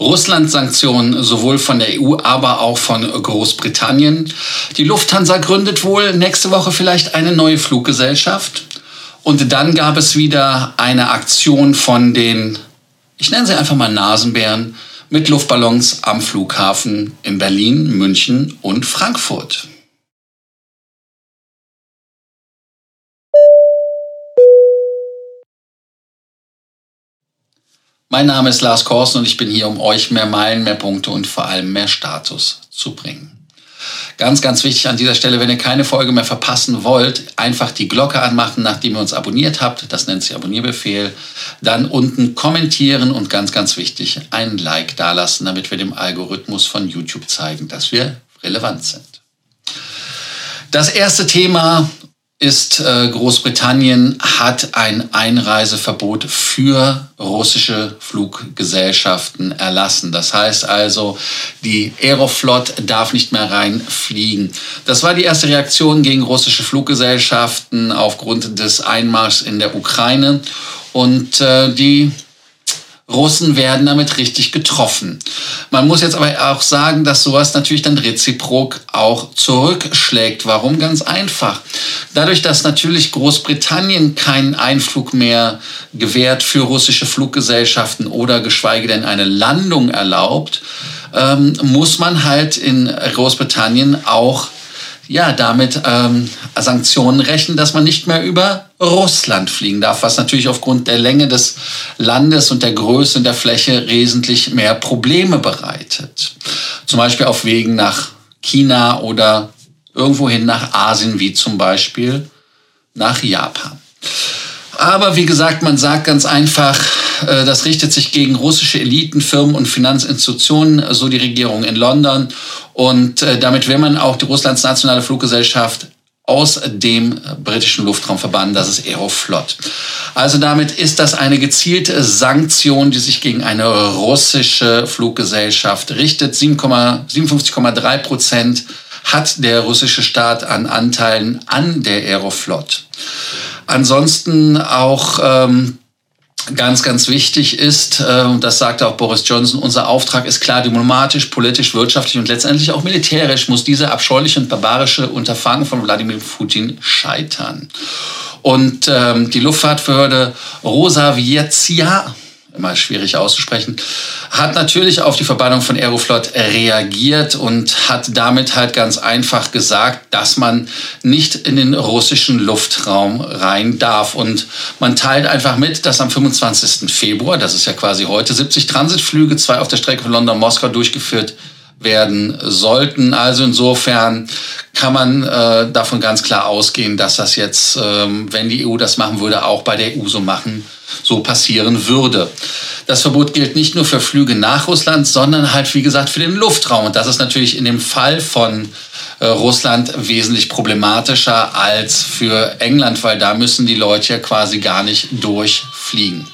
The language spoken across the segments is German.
Russland-Sanktionen sowohl von der EU, aber auch von Großbritannien. Die Lufthansa gründet wohl nächste Woche vielleicht eine neue Fluggesellschaft. Und dann gab es wieder eine Aktion von den, ich nenne sie einfach mal Nasenbären, mit Luftballons am Flughafen in Berlin, München und Frankfurt. Mein Name ist Lars Korsen und ich bin hier, um euch mehr Meilen, mehr Punkte und vor allem mehr Status zu bringen. Ganz, ganz wichtig an dieser Stelle, wenn ihr keine Folge mehr verpassen wollt, einfach die Glocke anmachen, nachdem ihr uns abonniert habt. Das nennt sich Abonnierbefehl. Dann unten kommentieren und ganz, ganz wichtig, ein Like dalassen, damit wir dem Algorithmus von YouTube zeigen, dass wir relevant sind. Das erste Thema ist äh, Großbritannien hat ein Einreiseverbot für russische Fluggesellschaften erlassen. Das heißt also, die Aeroflot darf nicht mehr reinfliegen. Das war die erste Reaktion gegen russische Fluggesellschaften aufgrund des Einmarschs in der Ukraine. Und äh, die Russen werden damit richtig getroffen. Man muss jetzt aber auch sagen, dass sowas natürlich dann reziprok auch zurückschlägt. Warum? Ganz einfach. Dadurch, dass natürlich Großbritannien keinen Einflug mehr gewährt für russische Fluggesellschaften oder geschweige denn eine Landung erlaubt, ähm, muss man halt in Großbritannien auch ja, damit ähm, Sanktionen rechnen, dass man nicht mehr über Russland fliegen darf, was natürlich aufgrund der Länge des Landes und der Größe und der Fläche wesentlich mehr Probleme bereitet. Zum Beispiel auf Wegen nach China oder irgendwohin nach Asien, wie zum Beispiel nach Japan. Aber wie gesagt, man sagt ganz einfach, äh, das richtet sich gegen russische Eliten, Firmen und Finanzinstitutionen, so die Regierung in London. Und äh, damit will man auch die Russlands nationale Fluggesellschaft aus dem britischen Luftraum verbannen, das ist Aeroflot. Also damit ist das eine gezielte Sanktion, die sich gegen eine russische Fluggesellschaft richtet. 57,3 Prozent hat der russische Staat an Anteilen an der Aeroflot. Ansonsten auch ähm, ganz, ganz wichtig ist, äh, und das sagte auch Boris Johnson, unser Auftrag ist klar diplomatisch, politisch, wirtschaftlich und letztendlich auch militärisch muss diese abscheuliche und barbarische Unterfangen von Wladimir Putin scheitern. Und ähm, die Luftfahrtbehörde Rosavietsia immer schwierig auszusprechen, hat natürlich auf die Verbannung von Aeroflot reagiert und hat damit halt ganz einfach gesagt, dass man nicht in den russischen Luftraum rein darf. Und man teilt einfach mit, dass am 25. Februar, das ist ja quasi heute, 70 Transitflüge, zwei auf der Strecke von London-Moskau durchgeführt werden sollten. Also insofern kann man äh, davon ganz klar ausgehen, dass das jetzt, ähm, wenn die EU das machen würde, auch bei der EU so machen so passieren würde. Das Verbot gilt nicht nur für Flüge nach Russland, sondern halt, wie gesagt, für den Luftraum. Und das ist natürlich in dem Fall von äh, Russland wesentlich problematischer als für England, weil da müssen die Leute ja quasi gar nicht durchfliegen.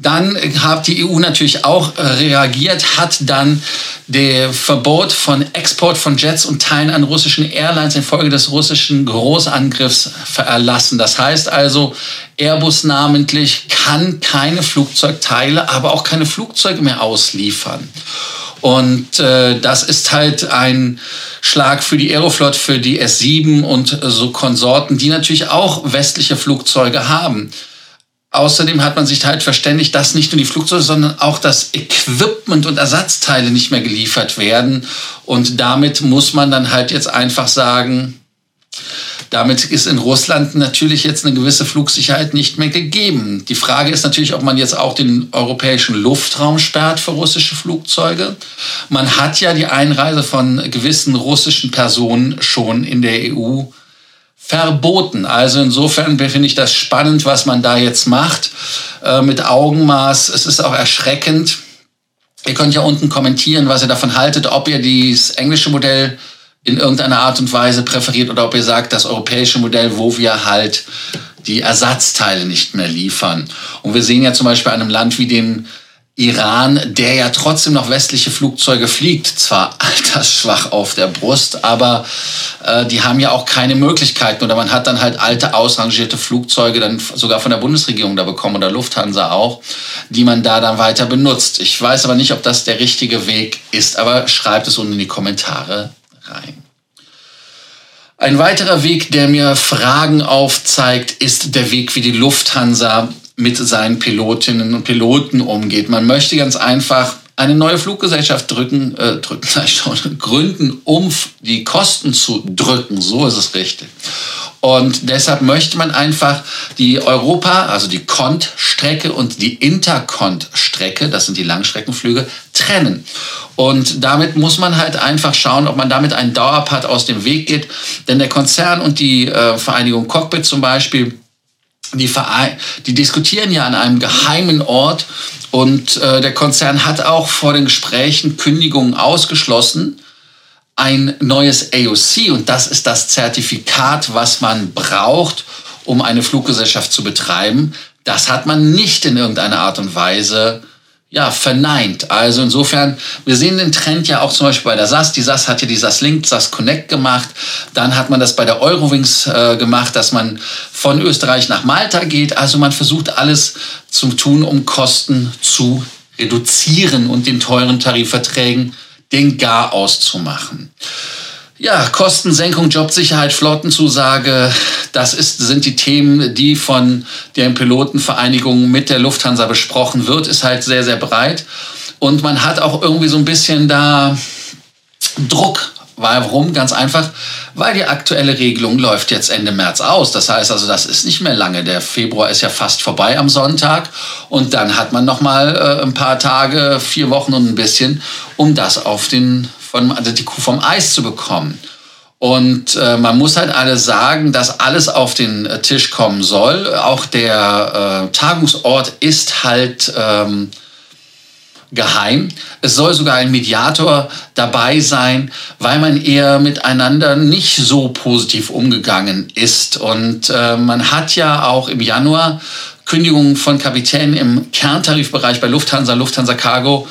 Dann hat die EU natürlich auch äh, reagiert, hat dann der Verbot von Export von Jets und Teilen an russischen Airlines infolge des russischen Großangriffs erlassen. Das heißt also, Airbus namentlich kann keine Flugzeugteile, aber auch keine Flugzeuge mehr ausliefern. Und äh, das ist halt ein Schlag für die Aeroflot, für die S7 und so Konsorten, die natürlich auch westliche Flugzeuge haben. Außerdem hat man sich halt verständigt, dass nicht nur die Flugzeuge, sondern auch das Equipment und Ersatzteile nicht mehr geliefert werden. Und damit muss man dann halt jetzt einfach sagen, damit ist in Russland natürlich jetzt eine gewisse Flugsicherheit nicht mehr gegeben. Die Frage ist natürlich, ob man jetzt auch den europäischen Luftraum sperrt für russische Flugzeuge. Man hat ja die Einreise von gewissen russischen Personen schon in der EU verboten. Also insofern finde ich das spannend, was man da jetzt macht äh, mit Augenmaß. Es ist auch erschreckend. Ihr könnt ja unten kommentieren, was ihr davon haltet, ob ihr dieses englische Modell in irgendeiner Art und Weise präferiert oder ob ihr sagt, das europäische Modell, wo wir halt die Ersatzteile nicht mehr liefern. Und wir sehen ja zum Beispiel einem Land wie dem Iran, der ja trotzdem noch westliche Flugzeuge fliegt, zwar altersschwach auf der Brust, aber äh, die haben ja auch keine Möglichkeiten oder man hat dann halt alte ausrangierte Flugzeuge dann sogar von der Bundesregierung da bekommen oder Lufthansa auch, die man da dann weiter benutzt. Ich weiß aber nicht, ob das der richtige Weg ist, aber schreibt es unten in die Kommentare rein. Ein weiterer Weg, der mir Fragen aufzeigt, ist der Weg, wie die Lufthansa mit seinen Pilotinnen und Piloten umgeht. Man möchte ganz einfach eine neue Fluggesellschaft drücken, äh, drücken, schon, gründen, um die Kosten zu drücken. So ist es richtig. Und deshalb möchte man einfach die Europa, also die Cont-Strecke und die Intercont-Strecke, das sind die Langstreckenflüge, trennen. Und damit muss man halt einfach schauen, ob man damit einen Dauerpart aus dem Weg geht. Denn der Konzern und die äh, Vereinigung Cockpit zum Beispiel, die, Verein, die diskutieren ja an einem geheimen Ort und äh, der Konzern hat auch vor den Gesprächen Kündigungen ausgeschlossen. Ein neues AOC und das ist das Zertifikat, was man braucht, um eine Fluggesellschaft zu betreiben. Das hat man nicht in irgendeiner Art und Weise ja, verneint. Also insofern, wir sehen den Trend ja auch zum Beispiel bei der SAS. Die SAS hat ja die SAS Link, SAS Connect gemacht. Dann hat man das bei der Eurowings äh, gemacht, dass man von Österreich nach Malta geht. Also man versucht alles zu tun, um Kosten zu reduzieren und den teuren Tarifverträgen den Gar auszumachen. Ja, Kostensenkung, Jobsicherheit, Flottenzusage, das ist, sind die Themen, die von der Pilotenvereinigung mit der Lufthansa besprochen wird, ist halt sehr, sehr breit. Und man hat auch irgendwie so ein bisschen da Druck. Warum? Ganz einfach, weil die aktuelle Regelung läuft jetzt Ende März aus. Das heißt also, das ist nicht mehr lange. Der Februar ist ja fast vorbei am Sonntag und dann hat man noch mal äh, ein paar Tage, vier Wochen und ein bisschen, um das auf den von, also die Kuh vom Eis zu bekommen. Und äh, man muss halt alles sagen, dass alles auf den äh, Tisch kommen soll. Auch der äh, Tagungsort ist halt ähm, geheim. Es soll sogar ein Mediator dabei sein, weil man eher miteinander nicht so positiv umgegangen ist. Und äh, man hat ja auch im Januar Kündigungen von Kapitänen im Kerntarifbereich bei Lufthansa, Lufthansa Cargo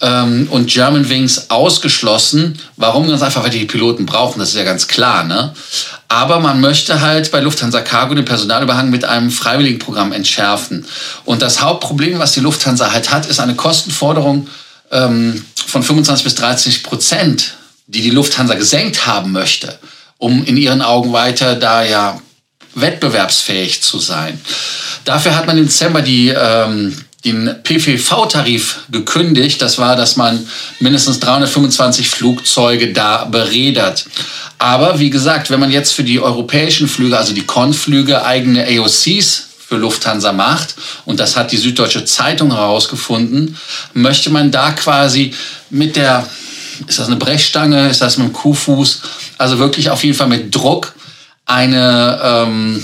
ähm, und Germanwings ausgeschlossen. Warum? Ganz einfach, weil die, die Piloten brauchen, das ist ja ganz klar. Ne? Aber man möchte halt bei Lufthansa Cargo den Personalüberhang mit einem Freiwilligenprogramm entschärfen. Und das Hauptproblem, was die Lufthansa halt hat, ist eine Kostenforderung ähm, von 25 bis 30 Prozent, die die Lufthansa gesenkt haben möchte, um in ihren Augen weiter da ja wettbewerbsfähig zu sein. Dafür hat man im Dezember die ähm, den PVV-Tarif gekündigt. Das war, dass man mindestens 325 Flugzeuge da beredert. Aber wie gesagt, wenn man jetzt für die europäischen Flüge, also die Konflüge, eigene AOCs für Lufthansa macht, und das hat die Süddeutsche Zeitung herausgefunden, möchte man da quasi mit der, ist das eine Brechstange, ist das mit dem Kuhfuß, also wirklich auf jeden Fall mit Druck eine ähm,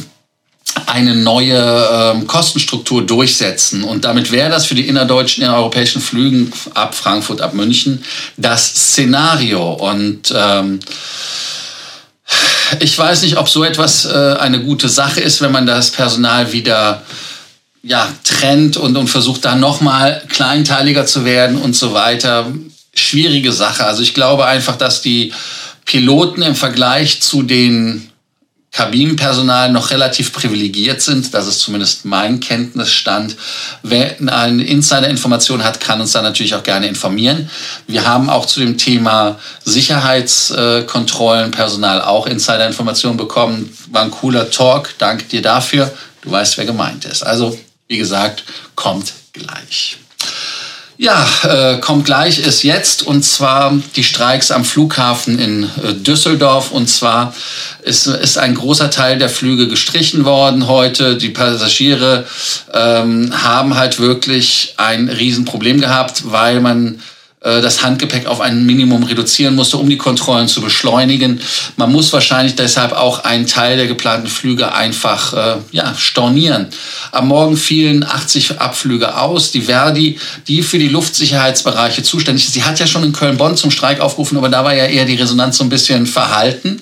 eine neue ähm, Kostenstruktur durchsetzen. Und damit wäre das für die innerdeutschen, innereuropäischen Flügen ab Frankfurt, ab München das Szenario. Und ähm, ich weiß nicht, ob so etwas äh, eine gute Sache ist, wenn man das Personal wieder ja, trennt und, und versucht dann nochmal kleinteiliger zu werden und so weiter. Schwierige Sache. Also ich glaube einfach, dass die Piloten im Vergleich zu den Kabinenpersonal noch relativ privilegiert sind. Das ist zumindest mein Kenntnisstand. Wer eine Insider-Information hat, kann uns da natürlich auch gerne informieren. Wir haben auch zu dem Thema Sicherheitskontrollen, Personal auch Insider-Informationen bekommen. War ein cooler Talk. Danke dir dafür. Du weißt, wer gemeint ist. Also, wie gesagt, kommt gleich. Ja, äh, kommt gleich ist jetzt und zwar die Streiks am Flughafen in äh, Düsseldorf und zwar ist, ist ein großer Teil der Flüge gestrichen worden heute. Die Passagiere ähm, haben halt wirklich ein Riesenproblem gehabt, weil man das Handgepäck auf ein Minimum reduzieren musste, um die Kontrollen zu beschleunigen. Man muss wahrscheinlich deshalb auch einen Teil der geplanten Flüge einfach äh, ja, stornieren. Am Morgen fielen 80 Abflüge aus. Die Verdi, die für die Luftsicherheitsbereiche zuständig ist, sie hat ja schon in Köln-Bonn zum Streik aufgerufen, aber da war ja eher die Resonanz so ein bisschen verhalten.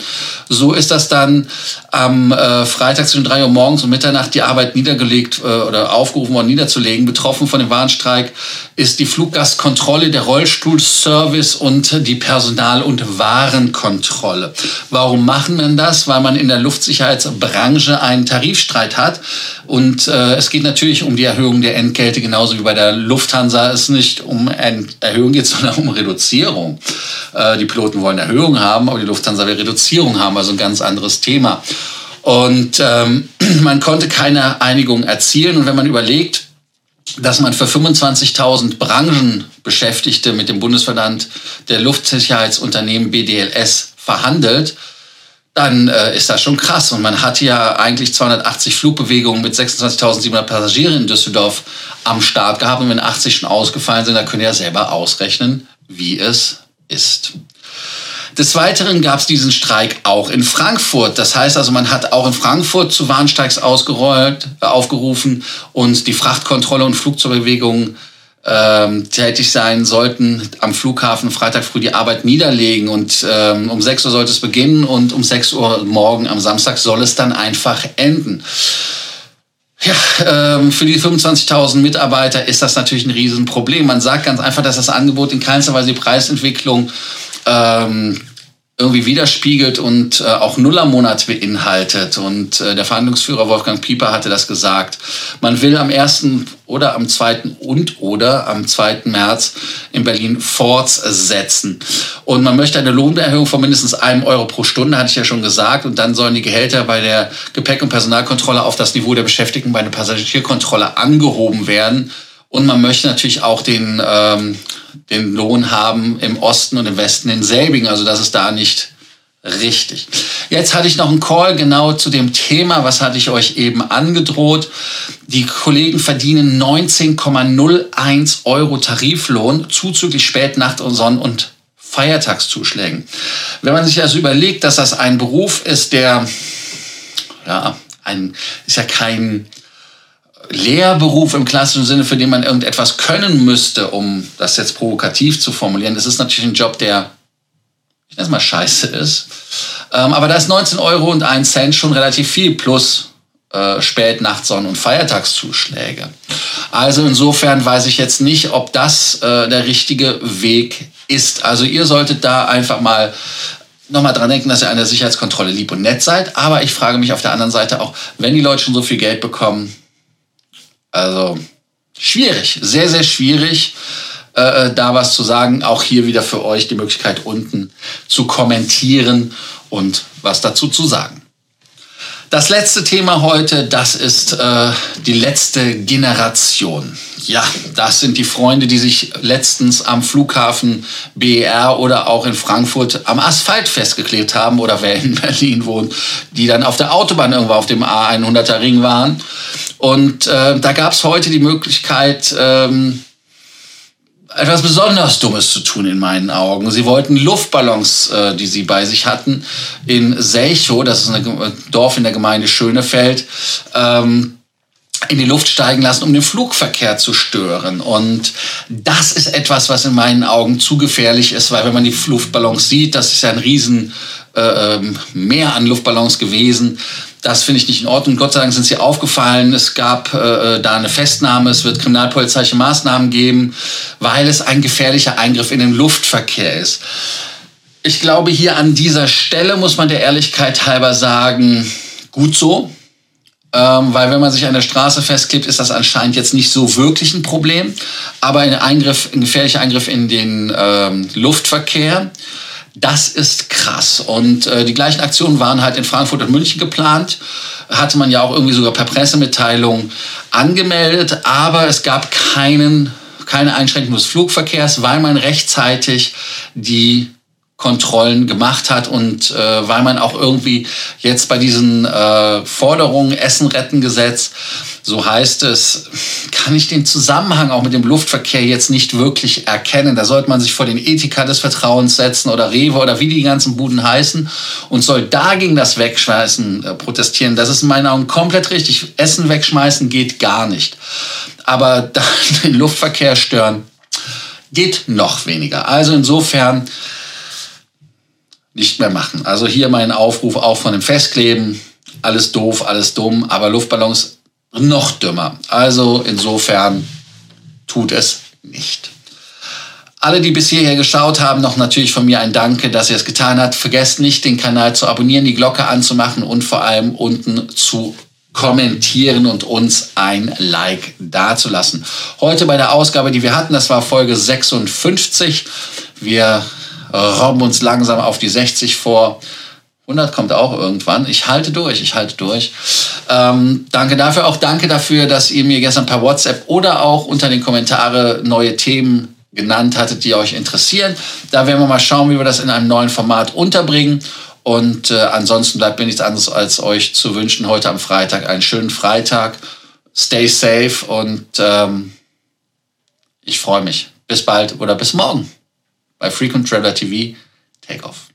So ist das dann am äh, Freitag zwischen 3 Uhr morgens und Mitternacht die Arbeit niedergelegt äh, oder aufgerufen worden niederzulegen. Betroffen von dem Warnstreik ist die Fluggastkontrolle, der Rollstuhlservice und die Personal- und Warenkontrolle. Warum machen man das? Weil man in der Luftsicherheitsbranche einen Tarifstreit hat. Und äh, es geht natürlich um die Erhöhung der Entgelte, genauso wie bei der Lufthansa es nicht um Erhöhung geht, sondern um Reduzierung. Äh, die Piloten wollen Erhöhung haben, aber die Lufthansa will Reduzierung haben, also ein ganz anderes Thema. Und ähm, man konnte keine Einigung erzielen. Und wenn man überlegt, dass man für 25.000 Branchenbeschäftigte mit dem Bundesverband der Luftsicherheitsunternehmen BDLS verhandelt, dann äh, ist das schon krass. Und man hat ja eigentlich 280 Flugbewegungen mit 26.700 Passagieren in Düsseldorf am Start gehabt. Und wenn 80 schon ausgefallen sind, dann könnt ihr ja selber ausrechnen, wie es ist. Des Weiteren gab es diesen Streik auch in Frankfurt. Das heißt also, man hat auch in Frankfurt zu Warnstreiks ausgerollt, äh, aufgerufen und die Frachtkontrolle und Flugzeugbewegungen ähm, tätig sein sollten am Flughafen Freitag früh die Arbeit niederlegen und ähm, um 6 Uhr sollte es beginnen und um 6 Uhr morgen am Samstag soll es dann einfach enden. Ja, ähm, für die 25.000 Mitarbeiter ist das natürlich ein Riesenproblem. Man sagt ganz einfach, dass das Angebot in keinster Weise die Preisentwicklung ähm, irgendwie widerspiegelt und äh, auch Nullermonat beinhaltet. Und äh, der Verhandlungsführer Wolfgang Pieper hatte das gesagt. Man will am 1. oder am 2. und oder am 2. März in Berlin fortsetzen. Und man möchte eine Lohnerhöhung von mindestens einem Euro pro Stunde, hatte ich ja schon gesagt. Und dann sollen die Gehälter bei der Gepäck- und Personalkontrolle auf das Niveau der Beschäftigten bei der Passagierkontrolle angehoben werden. Und man möchte natürlich auch den, ähm, den Lohn haben im Osten und im Westen in selbigen. Also das ist da nicht richtig. Jetzt hatte ich noch einen Call genau zu dem Thema, was hatte ich euch eben angedroht. Die Kollegen verdienen 19,01 Euro Tariflohn zuzüglich Spätnacht- und Sonn- und Feiertagszuschlägen. Wenn man sich also überlegt, dass das ein Beruf ist, der ja, ein, ist ja kein Lehrberuf im klassischen Sinne, für den man irgendetwas können müsste, um das jetzt provokativ zu formulieren. Das ist natürlich ein Job, der, ich nenne es mal scheiße ist. Ähm, aber da ist 19 Euro und 1 Cent schon relativ viel plus äh, Spät-, und Feiertagszuschläge. Also insofern weiß ich jetzt nicht, ob das äh, der richtige Weg ist. Also ihr solltet da einfach mal nochmal dran denken, dass ihr an der Sicherheitskontrolle lieb und nett seid. Aber ich frage mich auf der anderen Seite auch, wenn die Leute schon so viel Geld bekommen, also schwierig, sehr, sehr schwierig, äh, äh, da was zu sagen. Auch hier wieder für euch die Möglichkeit unten zu kommentieren und was dazu zu sagen. Das letzte Thema heute, das ist äh, die letzte Generation. Ja, das sind die Freunde, die sich letztens am Flughafen BER oder auch in Frankfurt am Asphalt festgeklebt haben oder wer in Berlin wohnt, die dann auf der Autobahn irgendwo auf dem A100er Ring waren und äh, da gab es heute die Möglichkeit, ähm, etwas besonders Dummes zu tun in meinen Augen. Sie wollten Luftballons, äh, die sie bei sich hatten, in Selchow, das ist ein Dorf in der Gemeinde Schönefeld, ähm, in die Luft steigen lassen, um den Flugverkehr zu stören. Und das ist etwas, was in meinen Augen zu gefährlich ist, weil wenn man die Luftballons sieht, das ist ja ein riesen äh, ähm, Meer an Luftballons gewesen. Das finde ich nicht in Ordnung. Gott sei Dank sind sie aufgefallen. Es gab äh, äh, da eine Festnahme. Es wird kriminalpolizeiliche Maßnahmen geben, weil es ein gefährlicher Eingriff in den Luftverkehr ist. Ich glaube, hier an dieser Stelle muss man der Ehrlichkeit halber sagen, gut so. Ähm, weil wenn man sich an der Straße festklebt, ist das anscheinend jetzt nicht so wirklich ein Problem. Aber ein Eingriff, ein gefährlicher Eingriff in den ähm, Luftverkehr das ist krass. Und äh, die gleichen Aktionen waren halt in Frankfurt und München geplant. Hatte man ja auch irgendwie sogar per Pressemitteilung angemeldet. Aber es gab keinen, keine Einschränkung des Flugverkehrs, weil man rechtzeitig die Kontrollen gemacht hat und äh, weil man auch irgendwie jetzt bei diesen äh, Forderungen Essen retten Gesetz, so heißt es, kann ich den Zusammenhang auch mit dem Luftverkehr jetzt nicht wirklich erkennen. Da sollte man sich vor den Ethika des Vertrauens setzen oder Rewe oder wie die ganzen Buden heißen und soll dagegen das Wegschmeißen äh, protestieren. Das ist in meinen Augen komplett richtig. Essen wegschmeißen geht gar nicht. Aber den Luftverkehr stören geht noch weniger. Also insofern nicht mehr machen. Also hier mein Aufruf auch von dem Festkleben. Alles doof, alles dumm, aber Luftballons noch dümmer. Also insofern tut es nicht. Alle, die bis hierher geschaut haben, noch natürlich von mir ein Danke, dass ihr es getan habt. Vergesst nicht, den Kanal zu abonnieren, die Glocke anzumachen und vor allem unten zu kommentieren und uns ein Like dazulassen. Heute bei der Ausgabe, die wir hatten, das war Folge 56. Wir robben uns langsam auf die 60 vor. 100 kommt auch irgendwann. Ich halte durch, ich halte durch. Ähm, danke dafür. Auch danke dafür, dass ihr mir gestern per WhatsApp oder auch unter den Kommentare neue Themen genannt hattet, die euch interessieren. Da werden wir mal schauen, wie wir das in einem neuen Format unterbringen. Und äh, ansonsten bleibt mir nichts anderes, als euch zu wünschen, heute am Freitag einen schönen Freitag. Stay safe und ähm, ich freue mich. Bis bald oder bis morgen by frequentraveler.tv. Take off.